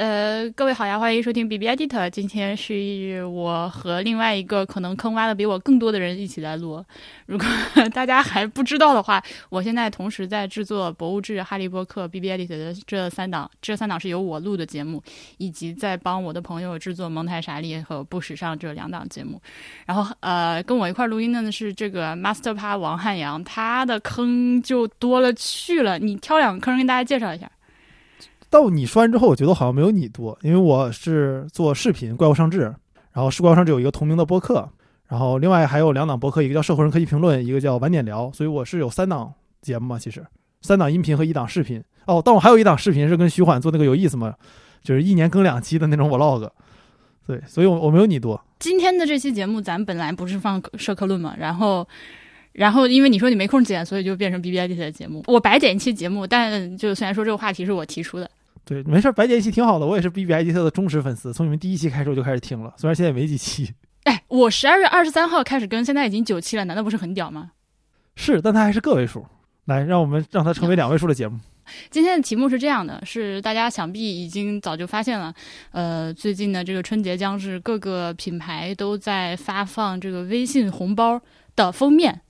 呃，各位好呀，欢迎收听 B B Edit。今天是我和另外一个可能坑挖的比我更多的人一起来录。如果大家还不知道的话，我现在同时在制作《博物志》《哈利波特》B B Edit 的这三档，这三档是由我录的节目，以及在帮我的朋友制作《蒙台傻利》和《不时尚》这两档节目。然后，呃，跟我一块录音的呢是这个 Master Pa 王汉阳，他的坑就多了去了。你挑两个坑跟大家介绍一下。到你说完之后，我觉得好像没有你多，因为我是做视频《怪物上志》，然后是怪物上志有一个同名的播客，然后另外还有两档播客，一个叫《社会人科技评论》，一个叫《晚点聊》，所以我是有三档节目嘛，其实三档音频和一档视频。哦，但我还有一档视频是跟徐缓做那个有意思嘛，就是一年更两期的那种 vlog。对，所以我我没有你多。今天的这期节目，咱本来不是放社科论嘛，然后。然后，因为你说你没空剪，所以就变成 B B I D 的节目。我白剪一期节目，但就虽然说这个话题是我提出的。对，没事，白剪一期挺好的。我也是 B B I D 的忠实粉丝，从你们第一期开始我就开始听了，虽然现在没几期。哎，我十二月二十三号开始跟，现在已经九期了，难道不是很屌吗？是，但它还是个位数。来，让我们让它成为两位数的节目。今天的题目是这样的：是大家想必已经早就发现了，呃，最近呢这个春节将至，各个品牌都在发放这个微信红包的封面。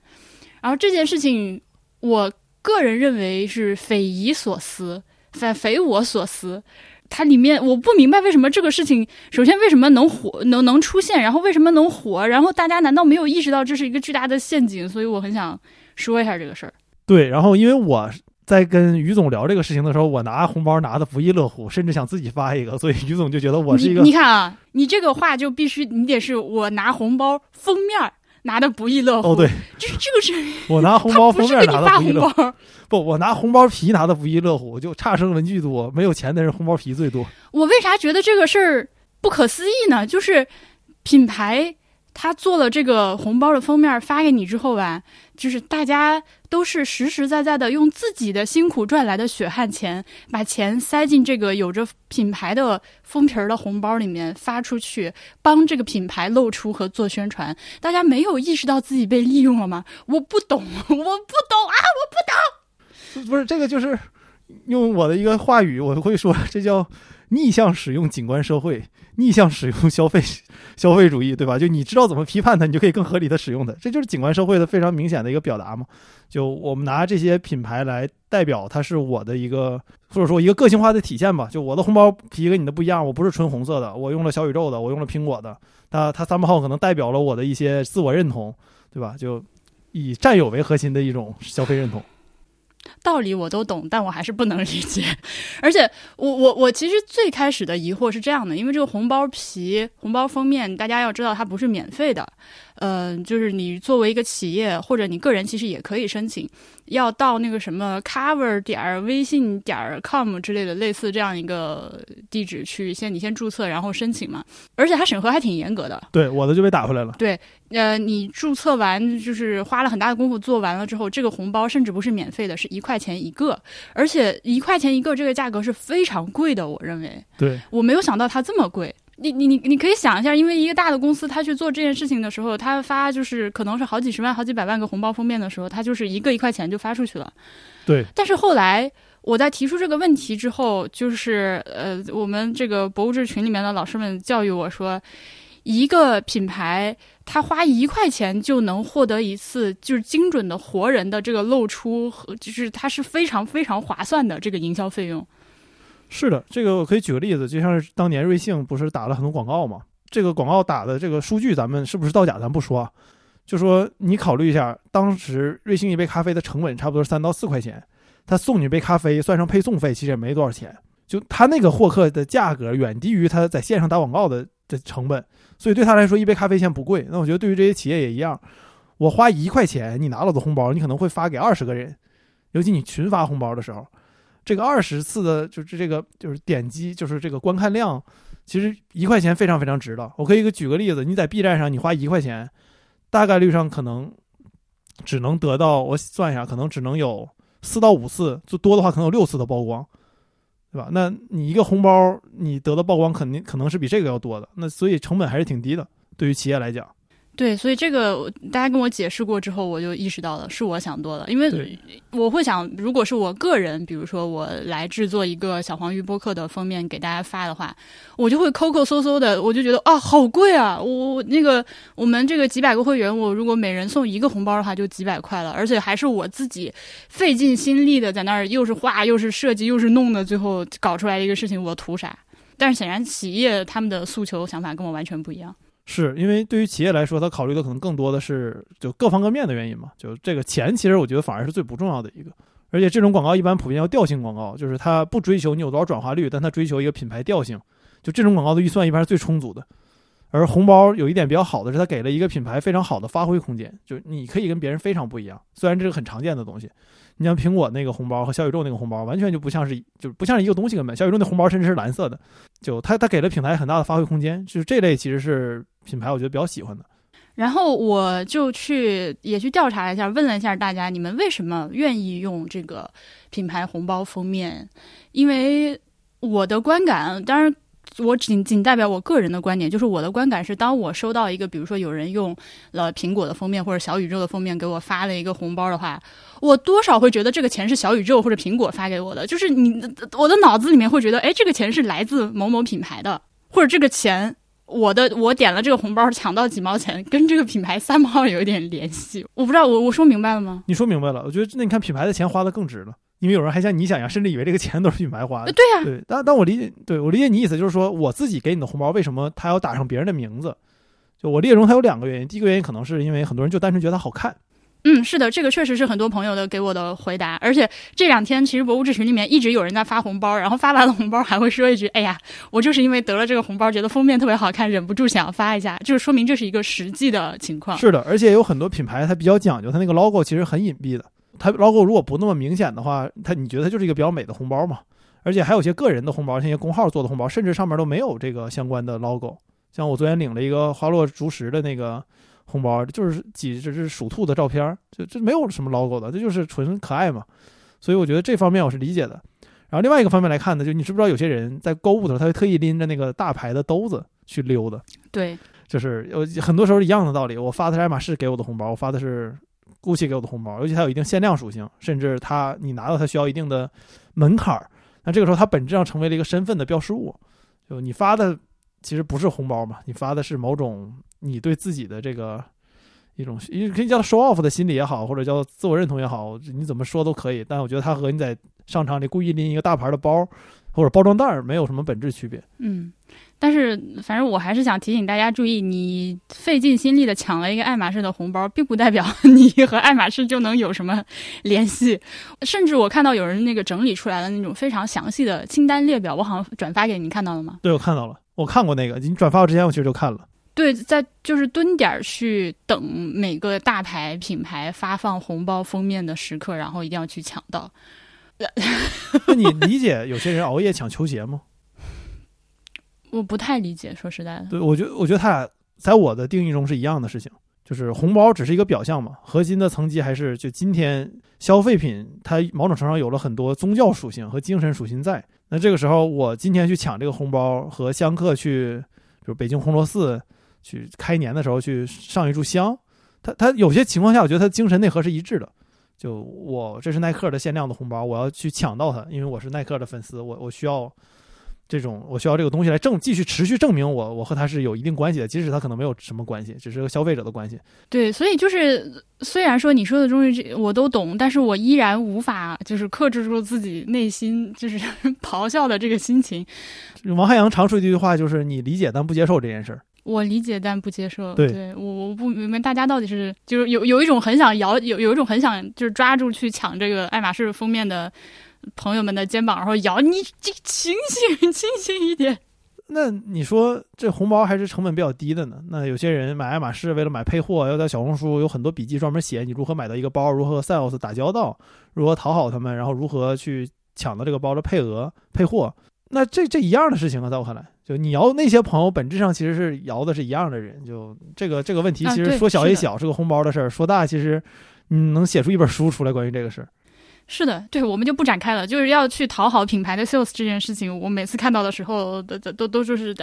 然后这件事情，我个人认为是匪夷所思，非匪我所思。它里面我不明白为什么这个事情，首先为什么能火，能能出现，然后为什么能火，然后大家难道没有意识到这是一个巨大的陷阱？所以我很想说一下这个事儿。对，然后因为我在跟于总聊这个事情的时候，我拿红包拿的不亦乐乎，甚至想自己发一个，所以于总就觉得我是一个。你看啊，你这个话就必须你得是我拿红包封面。拿的不亦乐乎哦，对，就是这个是。我拿红包封面拿的不亦乐乎，不，我拿红包皮拿的不亦乐乎，就差生文具多，没有钱的人红包皮最多。我为啥觉得这个事儿不可思议呢？就是品牌。他做了这个红包的封面发给你之后吧，就是大家都是实实在在的用自己的辛苦赚来的血汗钱，把钱塞进这个有着品牌的封皮儿的红包里面发出去，帮这个品牌露出和做宣传。大家没有意识到自己被利用了吗？我不懂，我不懂啊，我不懂。不是这个，就是用我的一个话语，我会说，这叫逆向使用景观社会。逆向使用消费消费主义，对吧？就你知道怎么批判它，你就可以更合理的使用它。这就是景观社会的非常明显的一个表达嘛。就我们拿这些品牌来代表，它是我的一个或者说一个个性化的体现吧。就我的红包皮跟你的不一样，我不是纯红色的，我用了小宇宙的，我用了苹果的。它它三八号可能代表了我的一些自我认同，对吧？就以占有为核心的一种消费认同。道理我都懂，但我还是不能理解。而且，我我我其实最开始的疑惑是这样的，因为这个红包皮、红包封面，大家要知道它不是免费的。嗯，就是你作为一个企业或者你个人，其实也可以申请，要到那个什么 cover 点微信点 com 之类的类似这样一个地址去先你先注册，然后申请嘛。而且它审核还挺严格的。对，我的就被打回来了。对，呃，你注册完就是花了很大的功夫做完了之后，这个红包甚至不是免费的，是一块钱一个，而且一块钱一个这个价格是非常贵的，我认为。对，我没有想到它这么贵。你你你你可以想一下，因为一个大的公司，他去做这件事情的时候，他发就是可能是好几十万、好几百万个红包封面的时候，他就是一个一块钱就发出去了。对。但是后来我在提出这个问题之后，就是呃，我们这个博物志群里面的老师们教育我说，一个品牌他花一块钱就能获得一次就是精准的活人的这个露出和就是它是非常非常划算的这个营销费用。是的，这个我可以举个例子，就像是当年瑞幸不是打了很多广告嘛？这个广告打的这个数据，咱们是不是造假，咱不说，就说你考虑一下，当时瑞幸一杯咖啡的成本差不多三到四块钱，他送你一杯咖啡，算上配送费，其实也没多少钱，就他那个获客的价格远低于他在线上打广告的的成本，所以对他来说一杯咖啡钱不贵。那我觉得对于这些企业也一样，我花一块钱，你拿了的红包，你可能会发给二十个人，尤其你群发红包的时候。这个二十次的，就是这个，就是点击，就是这个观看量，其实一块钱非常非常值的。我可以举个例子，你在 B 站上，你花一块钱，大概率上可能只能得到，我算一下，可能只能有四到五次，最多的话可能有六次的曝光，对吧？那你一个红包，你得的曝光肯定可能是比这个要多的，那所以成本还是挺低的，对于企业来讲。对，所以这个大家跟我解释过之后，我就意识到了是我想多了，因为我会想，如果是我个人，比如说我来制作一个小黄鱼播客的封面给大家发的话，我就会抠抠搜搜的，我就觉得啊，好贵啊！我我那个我们这个几百个会员，我如果每人送一个红包的话，就几百块了，而且还是我自己费尽心力的在那儿，又是画又是设计又是弄的，最后搞出来一个事情，我图啥？但是显然企业他们的诉求想法跟我完全不一样。是因为对于企业来说，他考虑的可能更多的是就各方各面的原因嘛。就这个钱，其实我觉得反而是最不重要的一个。而且这种广告一般普遍要调性广告，就是它不追求你有多少转化率，但它追求一个品牌调性。就这种广告的预算一般是最充足的。而红包有一点比较好的是，它给了一个品牌非常好的发挥空间，就你可以跟别人非常不一样。虽然这是很常见的东西，你像苹果那个红包和小宇宙那个红包，完全就不像是就不像是一个东西根本。小宇宙那红包甚至是蓝色的，就它它给了品牌很大的发挥空间，就是这类其实是品牌我觉得比较喜欢的。然后我就去也去调查一下，问了一下大家，你们为什么愿意用这个品牌红包封面？因为我的观感，当然我仅仅代表我个人的观点，就是我的观感是，当我收到一个，比如说有人用了苹果的封面或者小宇宙的封面给我发了一个红包的话，我多少会觉得这个钱是小宇宙或者苹果发给我的，就是你我的脑子里面会觉得，哎，这个钱是来自某某品牌的，或者这个钱。我的我点了这个红包抢到几毛钱，跟这个品牌三毛有一点联系，我不知道我我说明白了吗？你说明白了，我觉得那你看品牌的钱花的更值了，因为有人还像你想一样，甚至以为这个钱都是品牌花的。呃对呀、对，但但我理解，对我理解你意思就是说，我自己给你的红包为什么他要打上别人的名字？就我理解中，它有两个原因。第一个原因可能是因为很多人就单纯觉得它好看，嗯，是的，这个确实是很多朋友的给我的回答，而且这两天其实博物志群里面一直有人在发红包，然后发完了红包还会说一句：“哎呀，我就是因为得了这个红包，觉得封面特别好看，忍不住想发一下。”就是说明这是一个实际的情况。是的，而且有很多品牌它比较讲究，它那个 logo 其实很隐蔽的。它 logo 如果不那么明显的话，它你觉得它就是一个比较美的红包嘛？而且还有些个人的红包，像一些公号做的红包，甚至上面都没有这个相关的 logo。像我昨天领了一个花落竹石的那个红包，就是几只是属兔的照片儿，就这没有什么 logo 的，这就是纯可爱嘛。所以我觉得这方面我是理解的。然后另外一个方面来看呢，就你知不知道有些人在购物的时候，他会特意拎着那个大牌的兜子去溜达。对，就是有很多时候一样的道理。我发的是爱马仕给我的红包，我发的是 GUCCI 给我的红包，尤其它有一定限量属性，甚至它你拿到它需要一定的门槛儿。那这个时候它本质上成为了一个身份的标识物。就你发的其实不是红包嘛，你发的是某种你对自己的这个一种，你可以叫它 show off 的心理也好，或者叫自我认同也好，你怎么说都可以。但我觉得它和你在商场里故意拎一个大牌的包或者包装袋儿没有什么本质区别。嗯，但是反正我还是想提醒大家注意，你费尽心力的抢了一个爱马仕的红包，并不代表 你和爱马仕就能有什么联系。甚至我看到有人那个整理出来的那种非常详细的清单列表，我好像转发给你，你看到了吗？对，我看到了，我看过那个，你转发我之前，我其实就看了。对，在就是蹲点儿去等每个大牌品牌发放红包封面的时刻，然后一定要去抢到。那你理解有些人熬夜抢球鞋吗？我不太理解，说实在的。对，我觉得我觉得他俩在我的定义中是一样的事情，就是红包只是一个表象嘛，核心的层级还是就今天消费品它某种程度上有了很多宗教属性和精神属性在。那这个时候我今天去抢这个红包，和香客去，就是北京红螺寺去开年的时候去上一炷香，他他有些情况下我觉得他精神内核是一致的。就我这是耐克的限量的红包，我要去抢到它，因为我是耐克的粉丝，我我需要这种我需要这个东西来证继续持续证明我我和他是有一定关系的，即使他可能没有什么关系，只是个消费者的关系。对，所以就是虽然说你说的东西这我都懂，但是我依然无法就是克制住自己内心就是 咆哮的这个心情。王汉阳常说一句话就是你理解但不接受这件事儿。我理解但不接受，对我我不明白大家到底是就是有有一种很想摇有有一种很想就是抓住去抢这个爱马仕封面的朋友们的肩膀，然后摇你这清醒清醒一点。那你说这红包还是成本比较低的呢？那有些人买爱马仕为了买配货，要在小红书有很多笔记专门写你如何买到一个包，如何和 sales 打交道，如何讨好他们，然后如何去抢到这个包的配额配货。那这这一样的事情啊，在我看来，就你摇那些朋友，本质上其实是摇的是一样的人。就这个这个问题，其实说小也小，是个红包的事儿；说大，其实你能写出一本书出来关于这个事儿。是的，对，我们就不展开了。就是要去讨好品牌的 sales 这件事情，我每次看到的时候，都都都都就是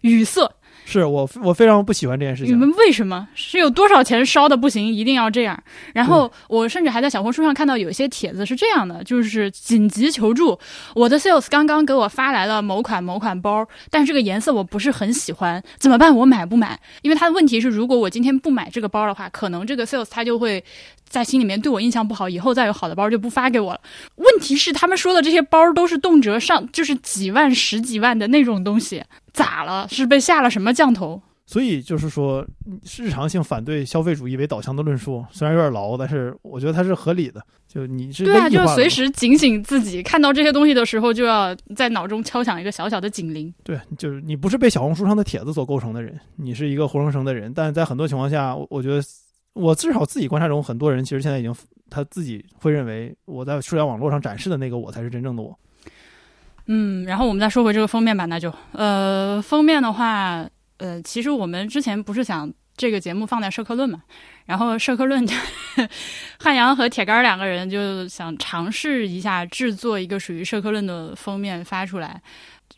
语塞。是我我非常不喜欢这件事情。你们为什么是有多少钱烧的不行，一定要这样？然后我甚至还在小红书上看到有一些帖子是这样的，就是紧急求助，我的 sales 刚刚给我发来了某款某款包，但这个颜色我不是很喜欢，怎么办？我买不买？因为他的问题是，如果我今天不买这个包的话，可能这个 sales 他就会在心里面对我印象不好，以后再有好的包就不发给我了。问题是他们说的这些包都是动辄上就是几万、十几万的那种东西。咋了？是被下了什么降头？所以就是说，日常性反对消费主义为导向的论述，虽然有点牢，但是我觉得它是合理的。就你是对啊，就随时警醒自己，看到这些东西的时候，就要在脑中敲响一个小小的警铃。对，就是你不是被小红书上的帖子所构成的人，你是一个活生生的人。但在很多情况下，我我觉得，我至少自己观察中，很多人其实现在已经他自己会认为，我在社交网络上展示的那个我才是真正的我。嗯，然后我们再说回这个封面吧，那就呃，封面的话，呃，其实我们之前不是想这个节目放在社科论嘛，然后社科论 汉阳和铁杆两个人就想尝试一下制作一个属于社科论的封面发出来，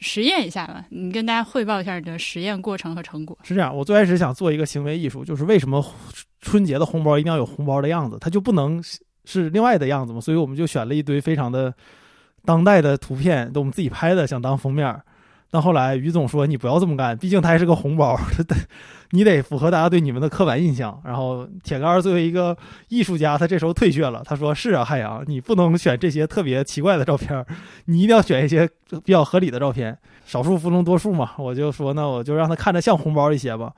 实验一下吧。你跟大家汇报一下你的实验过程和成果。是这样，我最开始想做一个行为艺术，就是为什么春节的红包一定要有红包的样子，它就不能是另外的样子吗？所以我们就选了一堆非常的。当代的图片都我们自己拍的，想当封面，但后来于总说你不要这么干，毕竟它还是个红包，你得符合大家对你们的刻板印象。然后铁杆儿作为一个艺术家，他这时候退却了，他说：“是啊，海洋，你不能选这些特别奇怪的照片，你一定要选一些比较合理的照片，少数服从多数嘛。”我就说：“那我就让他看着像红包一些吧。”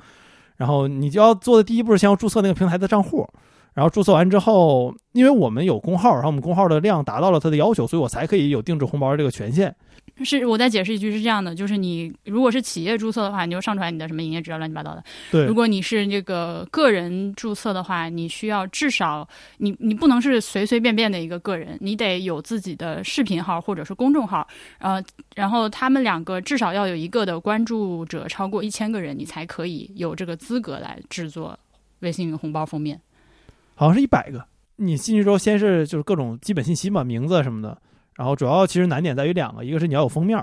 然后你就要做的第一步是先要注册那个平台的账户。然后注册完之后，因为我们有工号，然后我们工号的量达到了它的要求，所以我才可以有定制红包这个权限。是我再解释一句，是这样的，就是你如果是企业注册的话，你就上传你的什么营业执照乱七八糟的。对。如果你是那个个人注册的话，你需要至少你你不能是随随便便的一个个人，你得有自己的视频号或者是公众号，呃，然后他们两个至少要有一个的关注者超过一千个人，你才可以有这个资格来制作微信红包封面。好像是一百个。你进去之后，先是就是各种基本信息嘛，名字什么的。然后主要其实难点在于两个，一个是你要有封面，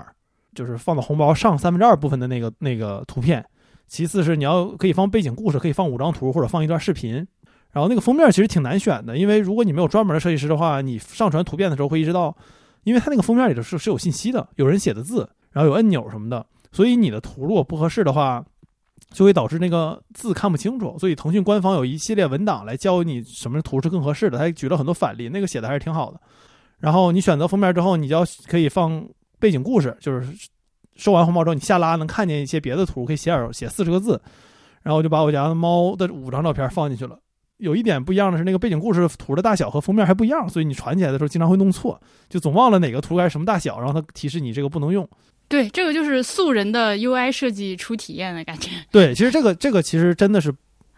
就是放到红包上三分之二部分的那个那个图片；其次是你要可以放背景故事，可以放五张图或者放一段视频。然后那个封面其实挺难选的，因为如果你没有专门的设计师的话，你上传图片的时候会意识到，因为它那个封面里头是是有信息的，有人写的字，然后有按钮什么的，所以你的图如果不合适的话。就会导致那个字看不清楚，所以腾讯官方有一系列文档来教你什么图是更合适的，他举了很多反例，那个写的还是挺好的。然后你选择封面之后，你就要可以放背景故事，就是收完红包之后，你下拉能看见一些别的图，可以写点写四十个字。然后我就把我家的猫的五张照片放进去了。有一点不一样的是，那个背景故事图的大小和封面还不一样，所以你传起来的时候经常会弄错，就总忘了哪个图该什么大小，然后它提示你这个不能用。对，这个就是素人的 UI 设计初体验的感觉。对，其实这个这个其实真的是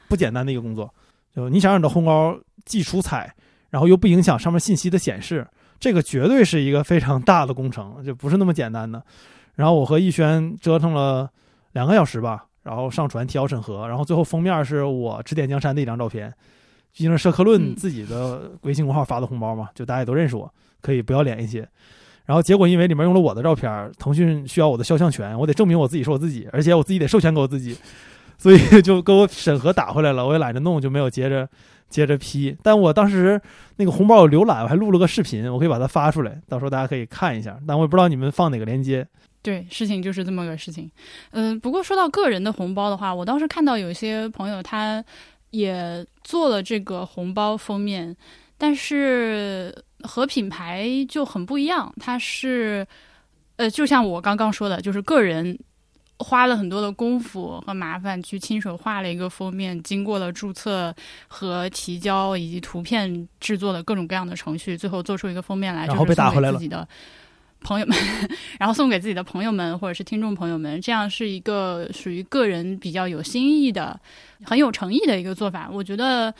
不简单的一个工作。就你想让你的红包既出彩，然后又不影响上面信息的显示，这个绝对是一个非常大的工程，就不是那么简单的。然后我和逸轩折腾了两个小时吧，然后上传提交审核，然后最后封面是我指点江山的一张照片，毕竟是社科论自己的微信公号发的红包嘛，就大家也都认识我，可以不要脸一些。然后结果因为里面用了我的照片，腾讯需要我的肖像权，我得证明我自己是我自己，而且我自己得授权给我自己，所以 就给我审核打回来了。我也懒得弄，就没有接着接着批。但我当时那个红包有浏览，我还录了个视频，我可以把它发出来，到时候大家可以看一下。但我也不知道你们放哪个链接。对，事情就是这么个事情。嗯，不过说到个人的红包的话，我当时看到有些朋友他也做了这个红包封面，但是。和品牌就很不一样，它是，呃，就像我刚刚说的，就是个人花了很多的功夫和麻烦去亲手画了一个封面，经过了注册和提交以及图片制作的各种各样的程序，最后做出一个封面来，然后被打回来了。自己的朋友们，然后送给自己的朋友们或者是听众朋友们，这样是一个属于个人比较有新意的、很有诚意的一个做法，我觉得。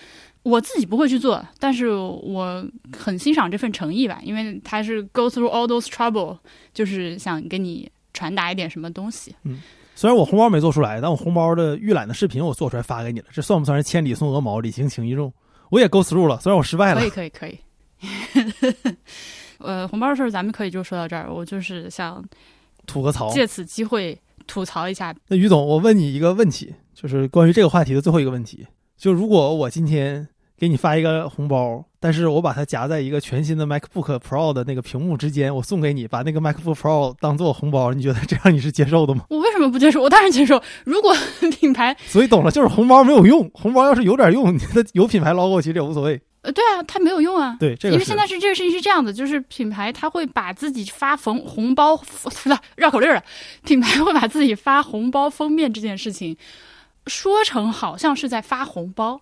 我自己不会去做，但是我很欣赏这份诚意吧，因为他是 go through all those trouble，就是想给你传达一点什么东西。嗯，虽然我红包没做出来，但我红包的预览的视频我做出来发给你了，这算不算是千里送鹅毛，礼轻情意重？我也 go through 了，虽然我失败了。可以，可以，可以。呃，红包的事儿咱们可以就说到这儿，我就是想吐个槽，借此机会。吐槽一下。那于总，我问你一个问题，就是关于这个话题的最后一个问题，就如果我今天给你发一个红包，但是我把它夹在一个全新的 MacBook Pro 的那个屏幕之间，我送给你，把那个 MacBook Pro 当做红包，你觉得这样你是接受的吗？我为什么不接受？我当然接受。如果品牌，所以懂了，就是红包没有用，红包要是有点用，你的有品牌 logo 其实也无所谓。呃，对啊，它没有用啊。对，这个因为现在是这个事情是这样的，就是品牌它会把自己发红红包，不是绕口令儿了，品牌会把自己发红包封面这件事情说成好像是在发红包，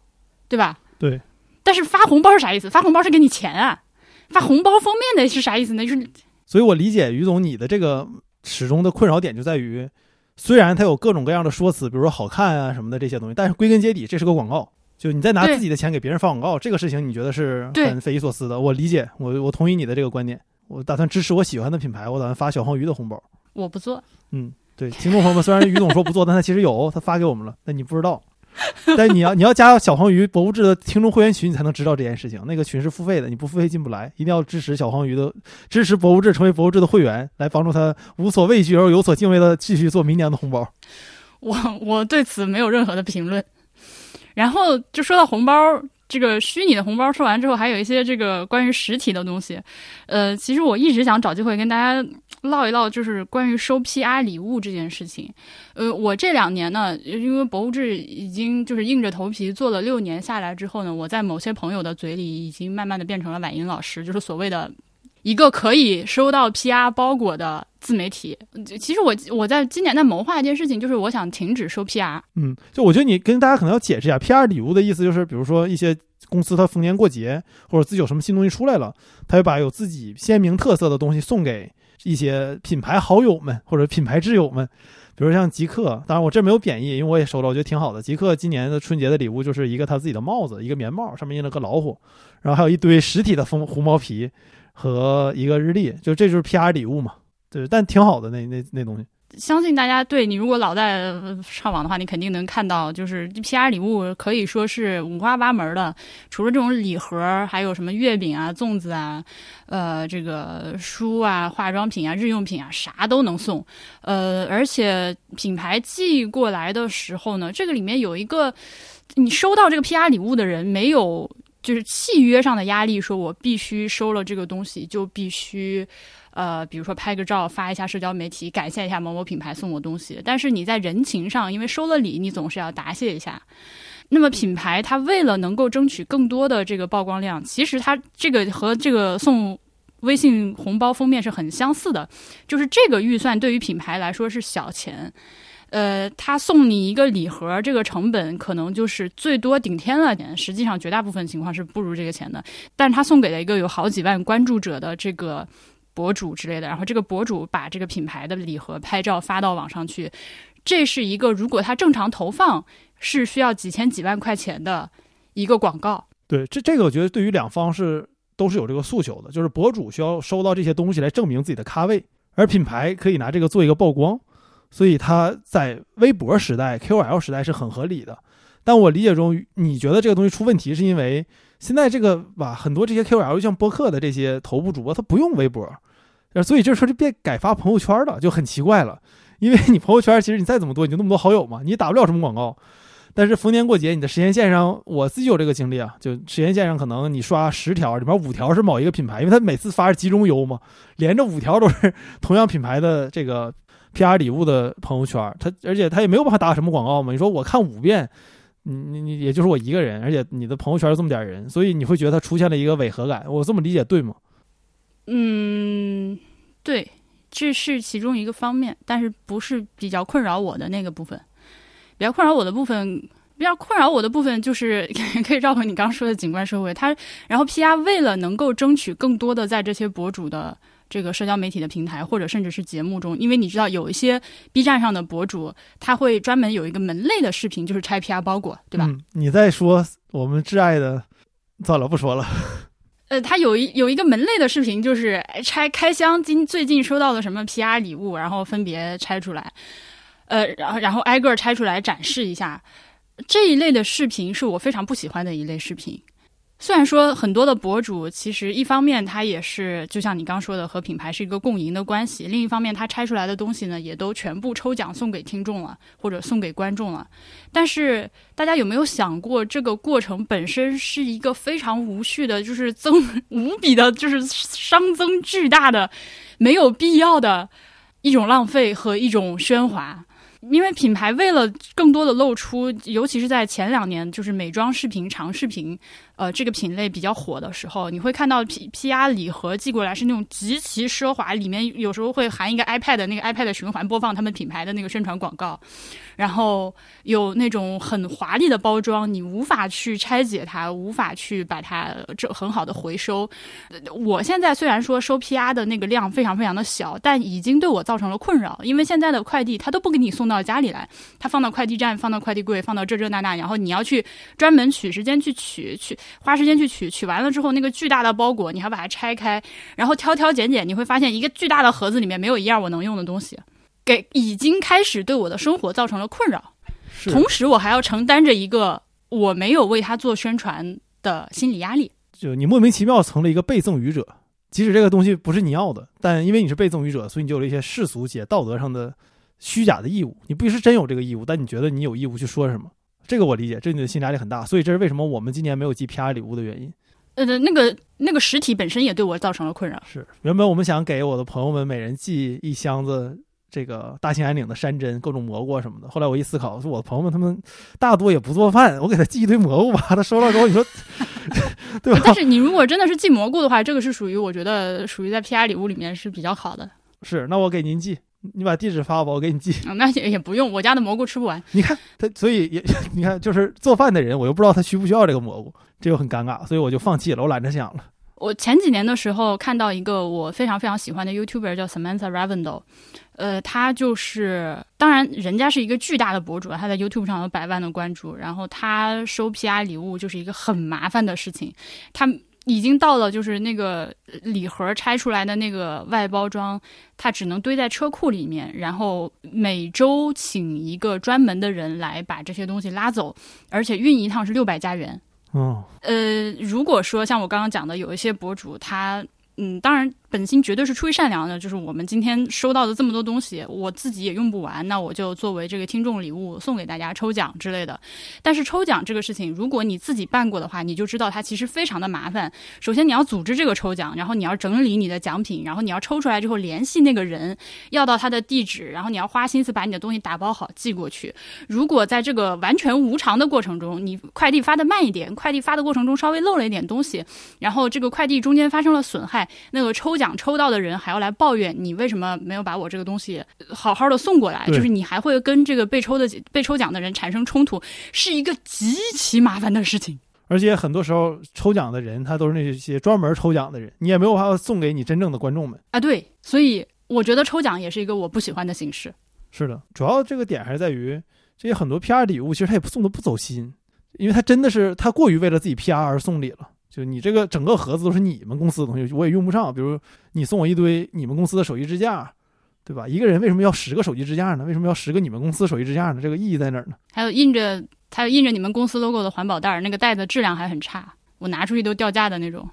对吧？对。但是发红包是啥意思？发红包是给你钱啊，发红包封面的是啥意思呢？就是，所以我理解于总你的这个始终的困扰点就在于，虽然它有各种各样的说辞，比如说好看啊什么的这些东西，但是归根结底这是个广告。就你在拿自己的钱给别人发广告，这个事情你觉得是很匪夷所思的。我理解，我我同意你的这个观点。我打算支持我喜欢的品牌，我打算发小黄鱼的红包。我不做。嗯，对，听众朋友们，虽然于总说不做，但他其实有，他发给我们了，但你不知道。但你要你要加小黄鱼博物志的听众会员群，你才能知道这件事情。那个群是付费的，你不付费进不来。一定要支持小黄鱼的，支持博物志，成为博物志的会员，来帮助他无所畏惧而有所敬畏的继续做明年的红包。我我对此没有任何的评论。然后就说到红包，这个虚拟的红包说完之后，还有一些这个关于实体的东西。呃，其实我一直想找机会跟大家唠一唠，就是关于收 PR 礼物这件事情。呃，我这两年呢，因为博物志已经就是硬着头皮做了六年下来之后呢，我在某些朋友的嘴里已经慢慢的变成了婉莹老师，就是所谓的。一个可以收到 PR 包裹的自媒体，其实我我在今年在谋划一件事情，就是我想停止收 PR。嗯，就我觉得你跟大家可能要解释一下，PR 礼物的意思就是，比如说一些公司它逢年过节或者自己有什么新东西出来了，他会把有自己鲜明特色的东西送给一些品牌好友们或者品牌挚友们，比如像极客，当然我这没有贬义，因为我也收了，我觉得挺好的。极客今年的春节的礼物就是一个他自己的帽子，一个棉帽，上面印了个老虎，然后还有一堆实体的蜂狐毛皮。和一个日历，就这就是 PR 礼物嘛，对，但挺好的那那那东西。相信大家对你如果老在上网的话，你肯定能看到，就是 PR 礼物可以说是五花八门的。除了这种礼盒，还有什么月饼啊、粽子啊，呃，这个书啊、化妆品啊、日用品啊，啥都能送。呃，而且品牌寄过来的时候呢，这个里面有一个，你收到这个 PR 礼物的人没有。就是契约上的压力，说我必须收了这个东西，就必须，呃，比如说拍个照发一下社交媒体，感谢一下某某品牌送我东西。但是你在人情上，因为收了礼，你总是要答谢一下。那么品牌它为了能够争取更多的这个曝光量，其实它这个和这个送微信红包封面是很相似的，就是这个预算对于品牌来说是小钱。呃，他送你一个礼盒，这个成本可能就是最多顶天了点，实际上绝大部分情况是不如这个钱的。但是他送给了一个有好几万关注者的这个博主之类的，然后这个博主把这个品牌的礼盒拍照发到网上去，这是一个如果他正常投放是需要几千几万块钱的一个广告。对，这这个我觉得对于两方是都是有这个诉求的，就是博主需要收到这些东西来证明自己的咖位，而品牌可以拿这个做一个曝光。所以他在微博时代、KOL 时代是很合理的，但我理解中，你觉得这个东西出问题，是因为现在这个吧，很多这些 KOL 像播客的这些头部主播，他不用微博，所以这时候就变改发朋友圈了，就很奇怪了。因为你朋友圈其实你再怎么多，你就那么多好友嘛，你打不了什么广告。但是逢年过节，你的时间线上，我自己有这个经历啊，就时间线上可能你刷十条，里面五条是某一个品牌，因为他每次发是集中邮嘛，连着五条都是同样品牌的这个。P.R. 礼物的朋友圈，他而且他也没有办法打什么广告嘛。你说我看五遍，你你你也就是我一个人，而且你的朋友圈这么点人，所以你会觉得他出现了一个违和感。我这么理解对吗？嗯，对，这是其中一个方面，但是不是比较困扰我的那个部分。比较困扰我的部分，比较困扰我的部分就是可以绕回你刚刚说的景观社会。他然后 P.R. 为了能够争取更多的在这些博主的。这个社交媒体的平台，或者甚至是节目中，因为你知道有一些 B 站上的博主，他会专门有一个门类的视频，就是拆 PR 包裹，对吧？你在说我们挚爱的，算了，不说了。呃，他有一有一个门类的视频，就是拆开箱，今最近收到了什么 PR 礼物，然后分别拆出来，呃，然后然后挨个拆出来展示一下。这一类的视频是我非常不喜欢的一类视频。虽然说很多的博主，其实一方面他也是就像你刚说的，和品牌是一个共赢的关系；另一方面，他拆出来的东西呢，也都全部抽奖送给听众了，或者送给观众了。但是大家有没有想过，这个过程本身是一个非常无序的，就是增无比的，就是熵增巨大的、没有必要的一种浪费和一种喧哗。因为品牌为了更多的露出，尤其是在前两年，就是美妆视频、长视频。呃，这个品类比较火的时候，你会看到 P P R 礼盒寄过来是那种极其奢华，里面有时候会含一个 iPad，那个 iPad 循环播放他们品牌的那个宣传广告，然后有那种很华丽的包装，你无法去拆解它，无法去把它这很好的回收。我现在虽然说收 P R 的那个量非常非常的小，但已经对我造成了困扰，因为现在的快递它都不给你送到家里来，它放到快递站，放到快递柜，放到这这那那，然后你要去专门取时间去取去。花时间去取，取完了之后，那个巨大的包裹，你还把它拆开，然后挑挑拣拣，你会发现一个巨大的盒子里面没有一样我能用的东西，给已经开始对我的生活造成了困扰。同时，我还要承担着一个我没有为他做宣传的心理压力。就你莫名其妙成了一个被赠予者，即使这个东西不是你要的，但因为你是被赠予者，所以你就有了一些世俗且道德上的虚假的义务。你不是真有这个义务，但你觉得你有义务去说什么。这个我理解，这你的心理压力很大，所以这是为什么我们今年没有寄 PR 礼物的原因。呃，那个那个实体本身也对我造成了困扰。是原本我们想给我的朋友们每人寄一箱子这个大兴安岭的山珍、各种蘑菇什么的。后来我一思考，说我的朋友们他们大多也不做饭，我给他寄一堆蘑菇吧，他收到之后你说 对吧？但是你如果真的是寄蘑菇的话，这个是属于我觉得属于在 PR 礼物里面是比较好的。是，那我给您寄。你把地址发我，我给你寄。那也也不用，我家的蘑菇吃不完。你看他，所以也 你看，就是做饭的人，我又不知道他需不需要这个蘑菇，这就很尴尬，所以我就放弃了，我懒得想了。我前几年的时候看到一个我非常非常喜欢的 YouTuber 叫 Samantha Ravendel，呃，他就是，当然人家是一个巨大的博主，他在 YouTube 上有百万的关注，然后他收 PR 礼物就是一个很麻烦的事情，他。已经到了，就是那个礼盒拆出来的那个外包装，它只能堆在车库里面，然后每周请一个专门的人来把这些东西拉走，而且运一趟是六百加元。哦，呃，如果说像我刚刚讲的，有一些博主他。嗯，当然，本心绝对是出于善良的。就是我们今天收到的这么多东西，我自己也用不完，那我就作为这个听众礼物送给大家抽奖之类的。但是抽奖这个事情，如果你自己办过的话，你就知道它其实非常的麻烦。首先你要组织这个抽奖，然后你要整理你的奖品，然后你要抽出来之后联系那个人，要到他的地址，然后你要花心思把你的东西打包好寄过去。如果在这个完全无偿的过程中，你快递发的慢一点，快递发的过程中稍微漏了一点东西，然后这个快递中间发生了损害。那个抽奖抽到的人还要来抱怨你为什么没有把我这个东西好好的送过来，就是你还会跟这个被抽的被抽奖的人产生冲突，是一个极其麻烦的事情。而且很多时候抽奖的人他都是那些专门抽奖的人，你也没有办法送给你真正的观众们啊。对，所以我觉得抽奖也是一个我不喜欢的形式。是的，主要这个点还是在于这些很多 PR 礼物，其实他也不送的不走心，因为他真的是他过于为了自己 PR 而送礼了。就你这个整个盒子都是你们公司的东西，我也用不上。比如你送我一堆你们公司的手机支架，对吧？一个人为什么要十个手机支架呢？为什么要十个你们公司手机支架呢？这个意义在哪儿呢？还有印着还有印着你们公司 logo 的环保袋，那个袋子质量还很差，我拿出去都掉价的那种。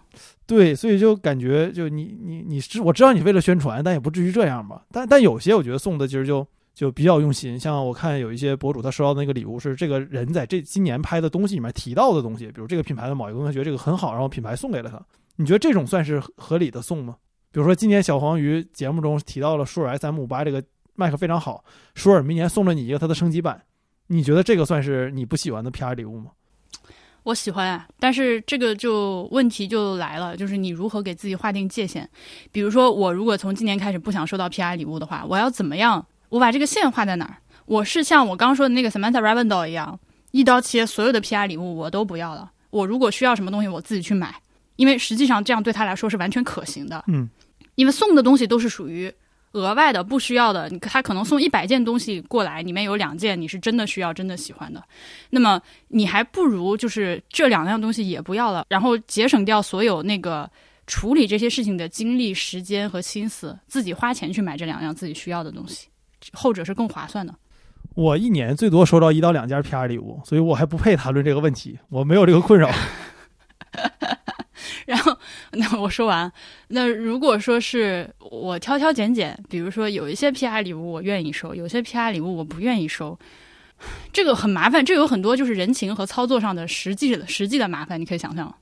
对，所以就感觉就你你你是我知道你为了宣传，但也不至于这样吧。但但有些我觉得送的其实就。就比较用心，像我看有一些博主，他收到的那个礼物是这个人在这今年拍的东西里面提到的东西，比如这个品牌的某一个东西，觉得这个很好，然后品牌送给了他。你觉得这种算是合理的送吗？比如说今年小黄鱼节目中提到了舒尔 S M 五八这个麦克非常好，舒尔明年送了你一个它的升级版，你觉得这个算是你不喜欢的 P R 礼物吗？我喜欢啊，但是这个就问题就来了，就是你如何给自己划定界限？比如说我如果从今年开始不想收到 P R 礼物的话，我要怎么样？我把这个线画在哪儿？我是像我刚刚说的那个 Samantha Ravendel 一样，一刀切，所有的 PR 礼物我都不要了。我如果需要什么东西，我自己去买，因为实际上这样对他来说是完全可行的。嗯，因为送的东西都是属于额外的、不需要的。他可能送一百件东西过来，里面有两件你是真的需要、真的喜欢的，那么你还不如就是这两样东西也不要了，然后节省掉所有那个处理这些事情的精力、时间和心思，自己花钱去买这两样自己需要的东西。后者是更划算的。我一年最多收到一到两件 PR 礼物，所以我还不配谈论这个问题，我没有这个困扰。然后那我说完。那如果说是我挑挑拣拣，比如说有一些 PR 礼物我愿意收，有些 PR 礼物我不愿意收，这个很麻烦。这有很多就是人情和操作上的实际的实际的麻烦，你可以想象。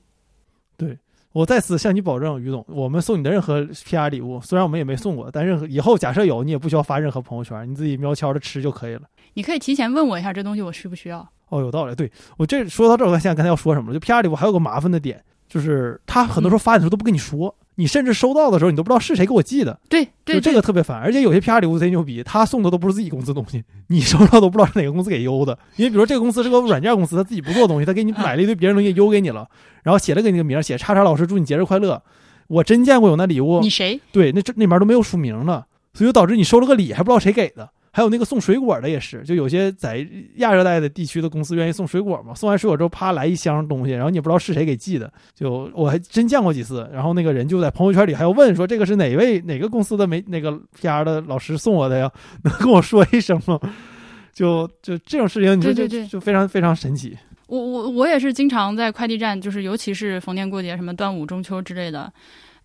对我在此向你保证，于总，我们送你的任何 PR 礼物，虽然我们也没送过，但任何以后假设有，你也不需要发任何朋友圈，你自己悄悄的吃就可以了。你可以提前问我一下，这东西我需不需要？哦，有道理。对我这说到这儿，我现在刚才要说什么了？就 PR 礼物还有个麻烦的点，就是他很多时候发的时候都不跟你说，你甚至收到的时候你都不知道是谁给我寄的。对对，就这个特别烦。而且有些 PR 礼物贼牛逼，他送的都不是自己公司东西，你收到都不知道是哪个公司给邮的。因为比如说这个公司是个软件公司，他自己不做东西，他给你买了一堆别人东西邮给你了，然后写了给你个名，写叉叉老师祝你节日快乐。我真见过有那礼物，你谁？对，那这那边都没有署名的，所以就导致你收了个礼还不知道谁给的。还有那个送水果的也是，就有些在亚热带的地区的公司愿意送水果嘛，送完水果之后啪来一箱东西，然后你也不知道是谁给寄的，就我还真见过几次。然后那个人就在朋友圈里还要问说这个是哪位哪个公司的没那个 PR 的老师送我的呀？能跟我说一声吗？就就这种事情，你说就就非常非常神奇。我我我也是经常在快递站，就是尤其是逢年过节，什么端午、中秋之类的。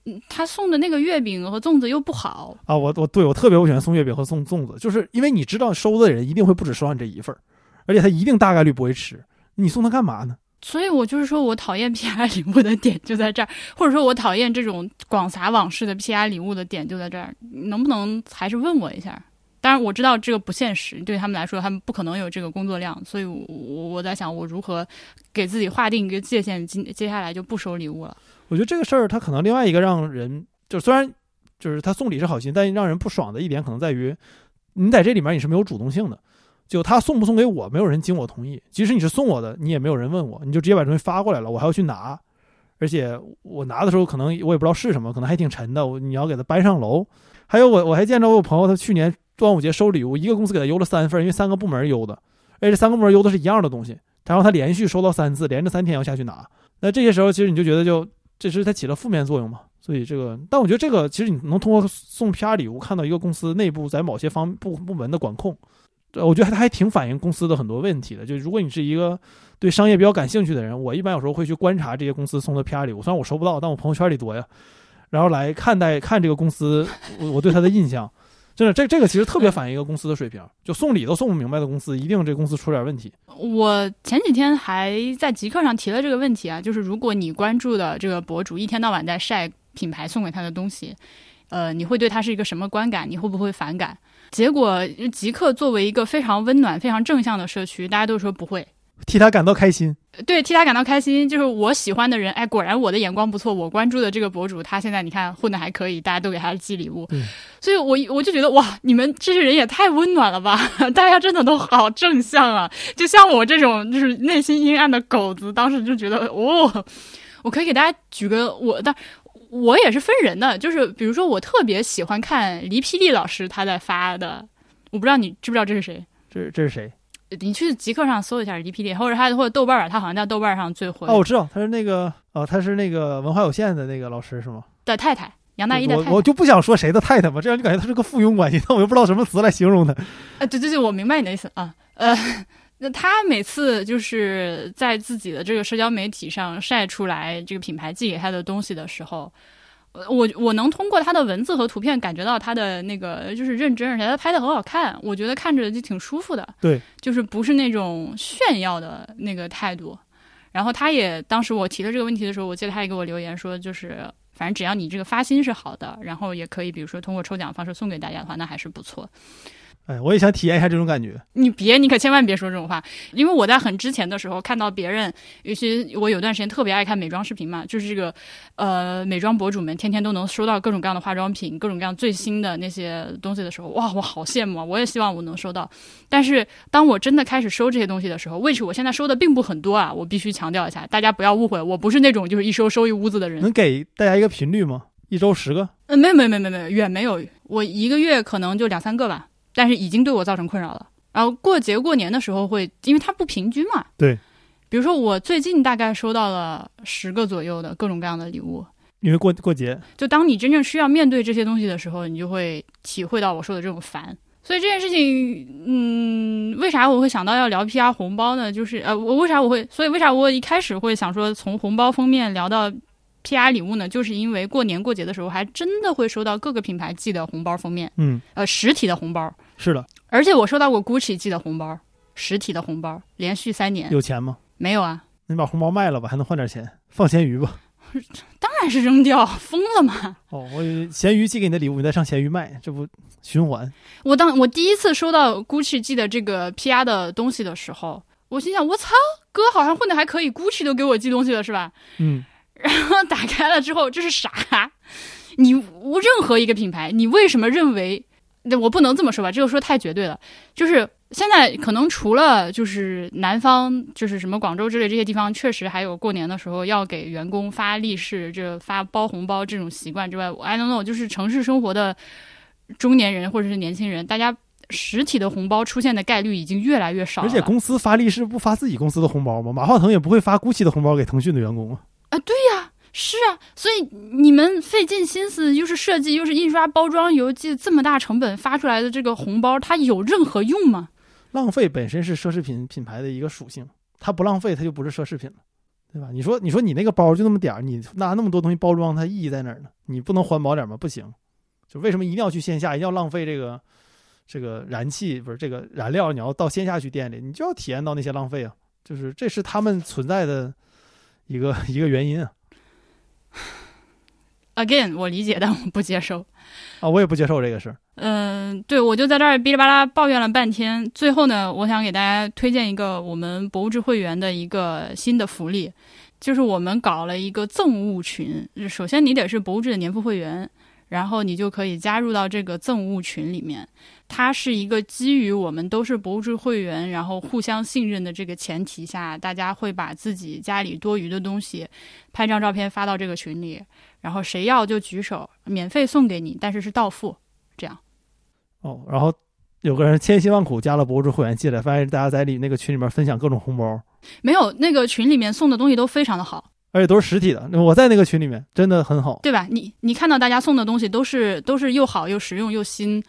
嗯，他送的那个月饼和粽子又不好啊！我我对我特别不喜欢送月饼和送粽子，就是因为你知道收的人一定会不止收你这一份儿，而且他一定大概率不会吃，你送他干嘛呢？所以我就是说我讨厌 PR 礼物的点就在这儿，或者说我讨厌这种广撒网式的 PR 礼物的点就在这儿，能不能还是问我一下？当然我知道这个不现实，对他们来说他们不可能有这个工作量，所以我我在想我如何给自己划定一个界限，接接下来就不收礼物了。我觉得这个事儿，他可能另外一个让人就虽然就是他送礼是好心，但让人不爽的一点可能在于，你在这里面你是没有主动性的，就他送不送给我，没有人经我同意，即使你是送我的，你也没有人问我，你就直接把东西发过来了，我还要去拿，而且我拿的时候可能我也不知道是什么，可能还挺沉的，我你要给他搬上楼。还有我我还见着我朋友，他去年端午节收礼物，一个公司给他邮了三份，因为三个部门邮的，而且三个部门邮的是一样的东西，然后他连续收到三次，连着三天要下去拿，那这些时候其实你就觉得就。这是它起了负面作用嘛？所以这个，但我觉得这个其实你能通过送 PR 礼物看到一个公司内部在某些方部部门的管控，我觉得他还挺反映公司的很多问题的。就如果你是一个对商业比较感兴趣的人，我一般有时候会去观察这些公司送的 PR 礼物，虽然我收不到，但我朋友圈里多呀，然后来看待看这个公司，我我对他的印象。真的，这这个其实特别反映一个公司的水平。就送礼都送不明白的公司，一定这公司出点问题。我前几天还在极客上提了这个问题啊，就是如果你关注的这个博主一天到晚在晒品牌送给他的东西，呃，你会对他是一个什么观感？你会不会反感？结果极客作为一个非常温暖、非常正向的社区，大家都说不会。替他感到开心，对，替他感到开心，就是我喜欢的人，哎，果然我的眼光不错，我关注的这个博主，他现在你看混的还可以，大家都给他寄礼物，所以我我就觉得哇，你们这些人也太温暖了吧，大家真的都好正向啊，就像我这种就是内心阴暗的狗子，当时就觉得哦，我可以给大家举个我，的我也是分人的，就是比如说我特别喜欢看黎霹雳老师他在发的，我不知道你知不知道这是谁？这这是谁？你去极客上搜一下 E P D，或者他或者豆瓣儿，他好像在豆瓣上最火。哦，我知道他是那个哦，他是那个文化有限的那个老师是吗？的太太杨大一的太太。我我就不想说谁的太太嘛，这样就感觉他是个附庸关系，但我又不知道什么词来形容他。啊，对对对，我明白你的意思啊。呃，那他每次就是在自己的这个社交媒体上晒出来这个品牌寄给他的东西的时候。我我能通过他的文字和图片感觉到他的那个就是认真，而且他拍的很好看，我觉得看着就挺舒服的。对，就是不是那种炫耀的那个态度。然后他也当时我提了这个问题的时候，我记得他也给我留言说，就是反正只要你这个发心是好的，然后也可以比如说通过抽奖方式送给大家的话，那还是不错。哎，我也想体验一下这种感觉。你别，你可千万别说这种话，因为我在很之前的时候看到别人，尤其我有段时间特别爱看美妆视频嘛，就是这个，呃，美妆博主们天天都能收到各种各样的化妆品，各种各样最新的那些东西的时候，哇，我好羡慕啊！我也希望我能收到。但是当我真的开始收这些东西的时候，which 我现在收的并不很多啊，我必须强调一下，大家不要误会，我不是那种就是一收收一屋子的人。能给大家一个频率吗？一周十个？嗯，没有没有没有没有，远没有，我一个月可能就两三个吧。但是已经对我造成困扰了。然后过节过年的时候会，因为它不平均嘛。对。比如说我最近大概收到了十个左右的各种各样的礼物。因为过过节。就当你真正需要面对这些东西的时候，你就会体会到我说的这种烦。所以这件事情，嗯，为啥我会想到要聊 PR 红包呢？就是呃，我为啥我会，所以为啥我一开始会想说从红包封面聊到 PR 礼物呢？就是因为过年过节的时候，还真的会收到各个品牌寄的红包封面，嗯，呃，实体的红包。是的，而且我收到过 GUCCI 寄的红包，实体的红包，连续三年。有钱吗？没有啊，你把红包卖了吧，还能换点钱，放咸鱼吧。当然是扔掉，疯了吗？哦，我以为闲鱼寄给你的礼物，你再上咸鱼卖，这不循环？我当我第一次收到 GUCCI 寄的这个 PR 的东西的时候，我心想：我操，哥好像混的还可以，GUCCI 都给我寄东西了是吧？嗯，然后打开了之后，这是啥？你无任何一个品牌，你为什么认为？那我不能这么说吧，这个说太绝对了。就是现在可能除了就是南方，就是什么广州之类这些地方，确实还有过年的时候要给员工发利是、这发包红包这种习惯之外，I don't know，就是城市生活的中年人或者是年轻人，大家实体的红包出现的概率已经越来越少了。而且公司发利是不发自己公司的红包吗？马化腾也不会发 GUCCI 的红包给腾讯的员工啊。啊，对呀、是啊，所以你们费尽心思，又是设计，又是印刷、包装、邮寄，这么大成本发出来的这个红包，它有任何用吗？浪费本身是奢侈品品牌的一个属性，它不浪费，它就不是奢侈品了，对吧？你说，你说你那个包就那么点儿，你拿那么多东西包装，它意义在哪儿呢？你不能环保点吗？不行，就为什么一定要去线下，一定要浪费这个这个燃气，不是这个燃料，你要到线下去店里，你就要体验到那些浪费啊，就是这是他们存在的一个 一个原因啊。Again，我理解，但我不接受。啊，我也不接受这个事儿。嗯、对，我就在这儿哔哩吧啦抱怨了半天。最后呢，我想给大家推荐一个我们博物志会员的一个新的福利，就是我们搞了一个赠物群。首先，你得是博物志的年付会员，然后你就可以加入到这个赠物群里面。它是一个基于我们都是博物志会员，然后互相信任的这个前提下，大家会把自己家里多余的东西拍张照片发到这个群里，然后谁要就举手，免费送给你，但是是到付。这样，哦，然后有个人千辛万苦加了博物志会员进来，发现大家在里那个群里面分享各种红包，没有那个群里面送的东西都非常的好，而且都是实体的。我在那个群里面真的很好。对吧？你你看到大家送的东西都是都是又好又实用又新。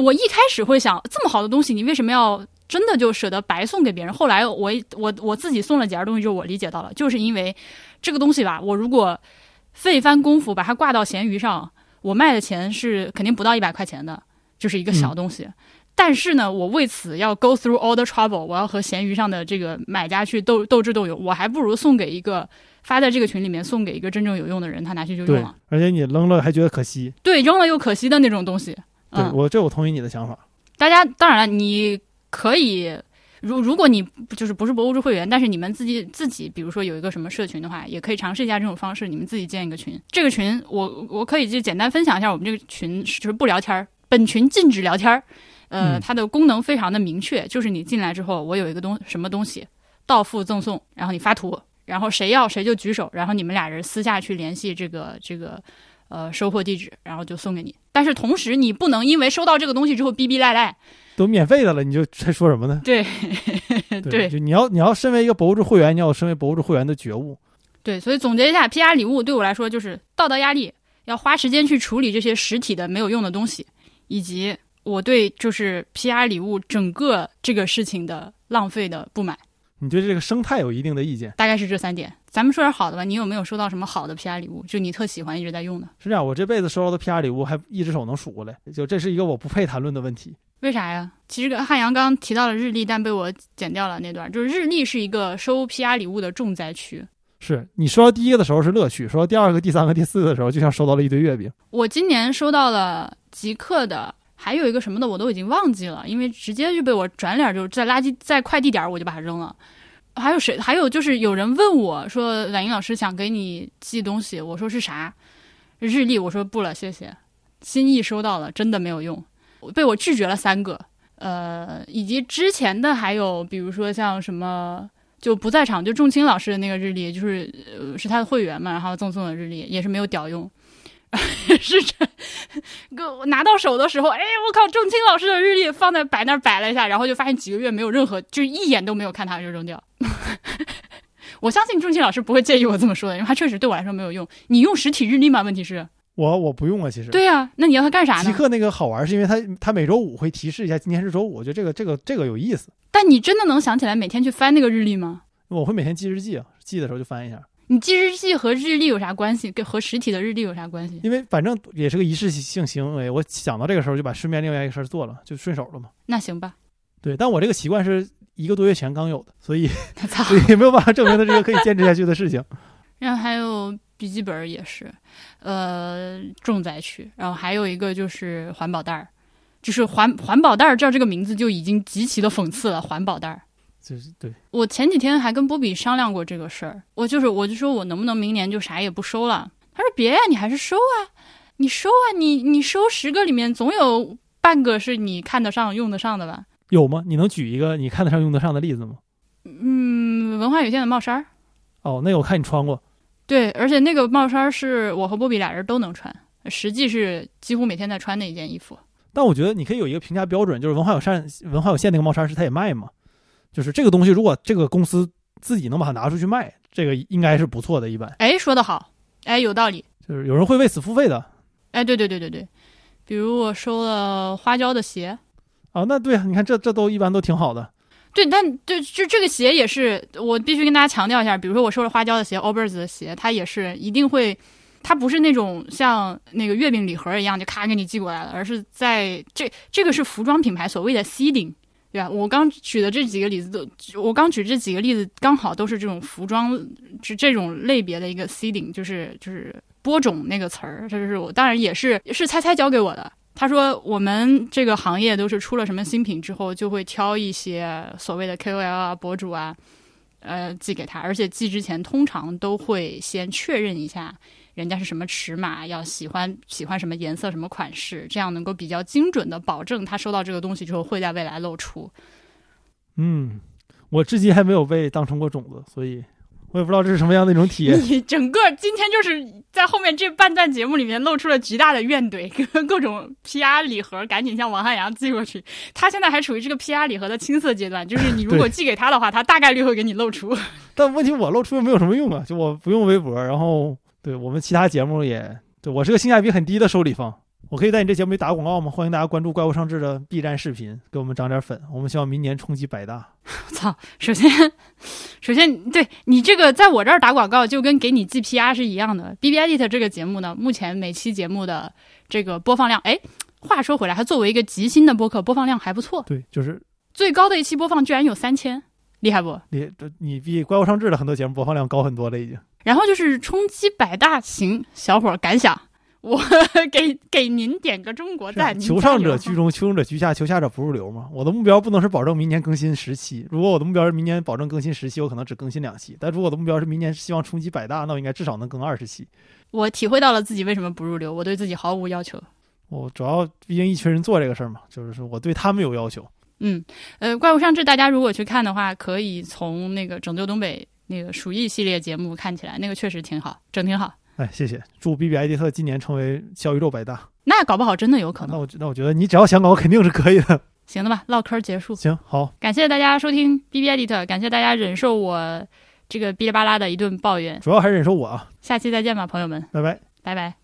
我一开始会想，这么好的东西，你为什么要真的就舍得白送给别人？后来我我我自己送了几样东西之后，我理解到了，就是因为这个东西吧，我如果费一番功夫把它挂到闲鱼上，我卖的钱是肯定不到一百块钱的，就是一个小东西。但是呢，我为此要 go through all the trouble，我要和闲鱼上的这个买家去斗斗智斗勇，我还不如送给一个发在这个群里面，送给一个真正有用的人，他拿去就用了。，而且你扔了还觉得可惜。对，扔了又可惜的那种东西。对、嗯，我这我同意你的想法。大家当然了，你可以，如如果你就是不是博物志会员，但是你们自己自己，比如说有一个什么社群的话，也可以尝试一下这种方式，你们自己建一个群。这个群，我我可以就简单分享一下，我们这个群就是不聊天儿，本群禁止聊天儿。呃，嗯它的功能非常的明确，就是你进来之后，我有一个东什么东西，到付赠送，然后你发图，然后谁要谁就举手，然后你们俩人私下去联系这个这个呃收货地址，然后就送给你。但是同时，你不能因为收到这个东西之后逼逼赖赖。都免费的了，你就在说什么呢？对对，就你要你要身为一个博物志会员，你要有身为博物志会员的觉悟。对，所以总结一下，PR 礼物对我来说就是道德压力，要花时间去处理这些实体的没有用的东西，以及我对就是 PR 礼物整个这个事情的浪费的不满，你对这个生态有一定的意见。大概是这三点。咱们说点好的吧，你有没有收到什么好的 PR 礼物？就你特喜欢一直在用的？是这样，我这辈子收到的 PR 礼物还一只手能数过来，就这是一个我不配谈论的问题。为啥呀？其实汉阳刚提到了日历，但被我剪掉了那段。就是日历是一个收 PR 礼物的重灾区。是你收到第一个的时候是乐趣，收到第二个、第三个、第四个的时候，就像收到了一堆月饼。我今年收到了极客的，还有一个什么的我都已经忘记了，因为直接就被我转脸就在垃圾在快递点我就把它扔了。还有谁？还有就是有人问我说：“婉莹老师想给你寄东西。”我说是啥？日历。我说不了，谢谢。心意收到了，真的没有用，被我拒绝了三个。呃，以及之前的还有，比如说像什么就不在场，就仲青老师的那个日历，就是呃是他的会员嘛，然后赠送的日历也是没有屌用。是这，个我拿到手的时候，哎，我靠，仲青老师的日历放在摆那儿摆了一下，然后就发现几个月没有任何，就一眼都没有看它就扔掉。我相信仲青老师不会介意我这么说的，因为他确实对我来说没有用。你用实体日历吗？问题是，我我不用啊，其实。对呀、那你要它干啥呢？极客那个好玩，是因为它它每周五会提示一下今天是周五，我觉得这个这个这个有意思。但你真的能想起来每天去翻那个日历吗？我会每天记日记啊，记的时候就翻一下。你记日记和日历有啥关系？跟和实体的日历有啥关系？因为反正也是个仪式性行为，我想到这个时候就把顺便另外一个事儿做了，就顺手了嘛。那行吧，对，但我这个习惯是一个多月前刚有的，所以操！所以也没有办法证明它是一个可以坚持下去的事情。然后还有笔记本也是，呃，重灾区。然后还有一个就是环保袋儿，就是环环保袋儿，叫这个名字就已经极其的讽刺了。环保袋儿，就是对，我前几天还跟波比商量过这个事儿，我就是我就说我能不能明年就啥也不收了？他说别呀，你还是收啊，你收啊，你你收十个里面总有半个是你看得上用得上的吧？有吗？你能举一个你看得上用得上的例子吗？嗯，文化有限的帽衫儿，哦，那个我看你穿过，对，而且那个帽衫儿是我和波比俩人都能穿，实际是几乎每天在穿的一件衣服。但我觉得你可以有一个评价标准，就是文化有限文化有限那个帽衫是它也卖嘛，就是这个东西如果这个公司自己能把它拿出去卖，这个应该是不错的。一般哎，说得好，哎，有道理。就是有人会为此付费的哎，对对对对对，比如我收了花椒的鞋，啊。那对啊，你看这这都一般都挺好的。对，但对，就这个鞋也是，我必须跟大家强调一下，比如说我收了花椒的鞋，Allbirds 的鞋，它也是一定会，它不是那种像那个月饼礼盒一样就咔给你寄过来了，而是在这这个是服装品牌所谓的 seeding，对吧？我刚举的这几个例子都，我刚举这几个例子刚好都是这种服装，是这种类别的一个 seeding，就是就是播种那个词儿，这就是我当然也是是猜猜教给我的。他说：“我们这个行业都是出了什么新品之后，就会挑一些所谓的 KOL 啊、博主啊，呃，寄给他，而且寄之前通常都会先确认一下人家是什么尺码，要喜欢喜欢什么颜色、什么款式，这样能够比较精准的保证他收到这个东西之后会在未来露出。嗯，我至今还没有被当成过种子，所以我也不知道这是什么样的一种体验。你 整个今天就是在后面这半段节目里面露出了极大的怨怼，跟各种 PR 礼盒赶紧向王汉阳寄过去。他现在还处于这个 PR 礼盒的青涩阶段，就是你如果寄给他的话，他大概率会给你露出。但问题我露出又没有什么用啊，就我不用微博，然后对我们其他节目也对我是个性价比很低的收礼方。我可以在你这节目里打个广告吗？欢迎大家关注怪物上志的 B 站视频，给我们涨点粉。我们希望明年冲击百大。我 操！首先，首先，对你这个在我这儿打广告，就跟给你 G P R 是一样的。B B Edit 这个节目呢，目前每期节目的这个播放量，哎，话说回来，它作为一个极新的播客，播放量还不错，对，就是最高的一期播放居然有三千，厉害不？你这你比怪物上志的很多节目播放量高很多了，已经。然后就是冲击百大行小伙儿感想，我 给给您点个中国赞，求上者居中，求中者居下，求下者不入流嘛。我的目标不能是保证明年更新十期，如果我的目标是明年保证更新十期，我可能只更新两期。但如果我的目标是明年希望冲击百大，那我应该至少能更二十期。我体会到了自己为什么不入流，我对自己毫无要求。我主要毕竟一群人做这个事儿嘛，就是说我对他们有要求。嗯，呃，怪物上志，大家如果去看的话，可以从那个拯救东北那个鼠疫系列节目看起来，那个确实挺好，整挺好。哎，谢谢，祝 B B 艾迪特今年成为小宇宙百大。那搞不好真的有可能。那我那我觉得你只要想搞，肯定是可以的。行了吧，唠嗑结束。行，好，感谢大家收听 B B Edit，感谢大家忍受我这个哔哩吧啦的一顿抱怨。主要还是忍受我啊，下期再见吧，朋友们，拜拜。拜拜。